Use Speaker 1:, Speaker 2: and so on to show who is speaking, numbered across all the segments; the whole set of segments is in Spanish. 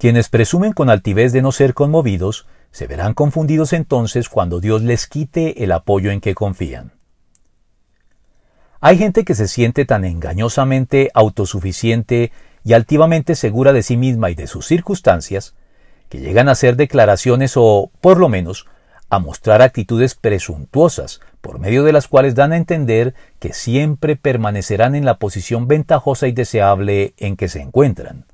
Speaker 1: Quienes presumen con altivez de no ser conmovidos, se verán confundidos entonces cuando Dios les quite el apoyo en que confían. Hay gente que se siente tan engañosamente autosuficiente y altivamente segura de sí misma y de sus circunstancias, que llegan a hacer declaraciones o, por lo menos, a mostrar actitudes presuntuosas, por medio de las cuales dan a entender que siempre permanecerán en la posición ventajosa y deseable en que se encuentran,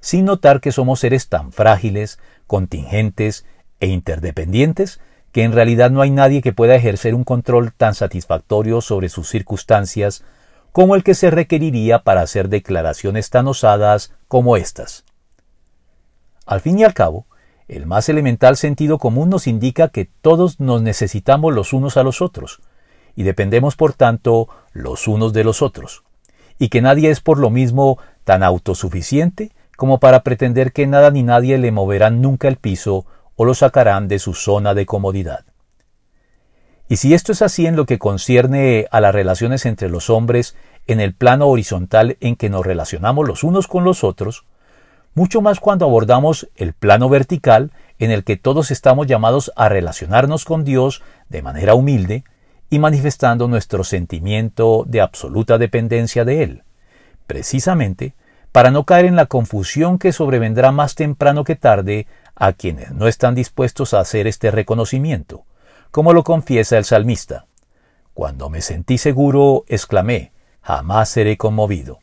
Speaker 1: sin notar que somos seres tan frágiles, contingentes e interdependientes que en realidad no hay nadie que pueda ejercer un control tan satisfactorio sobre sus circunstancias como el que se requeriría para hacer declaraciones tan osadas como estas. Al fin y al cabo, el más elemental sentido común nos indica que todos nos necesitamos los unos a los otros, y dependemos por tanto los unos de los otros, y que nadie es por lo mismo tan autosuficiente como para pretender que nada ni nadie le moverán nunca el piso o lo sacarán de su zona de comodidad. Y si esto es así en lo que concierne a las relaciones entre los hombres en el plano horizontal en que nos relacionamos los unos con los otros, mucho más cuando abordamos el plano vertical en el que todos estamos llamados a relacionarnos con Dios de manera humilde y manifestando nuestro sentimiento de absoluta dependencia de Él, precisamente para no caer en la confusión que sobrevendrá más temprano que tarde a quienes no están dispuestos a hacer este reconocimiento, como lo confiesa el salmista. Cuando me sentí seguro, exclamé, jamás seré conmovido.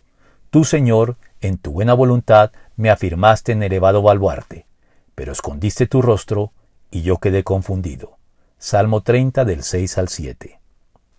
Speaker 1: Tú, Señor, en tu buena voluntad, me afirmaste en elevado baluarte, pero escondiste tu rostro y yo quedé confundido. Salmo 30 del 6 al 7.